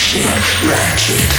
Magic, magic.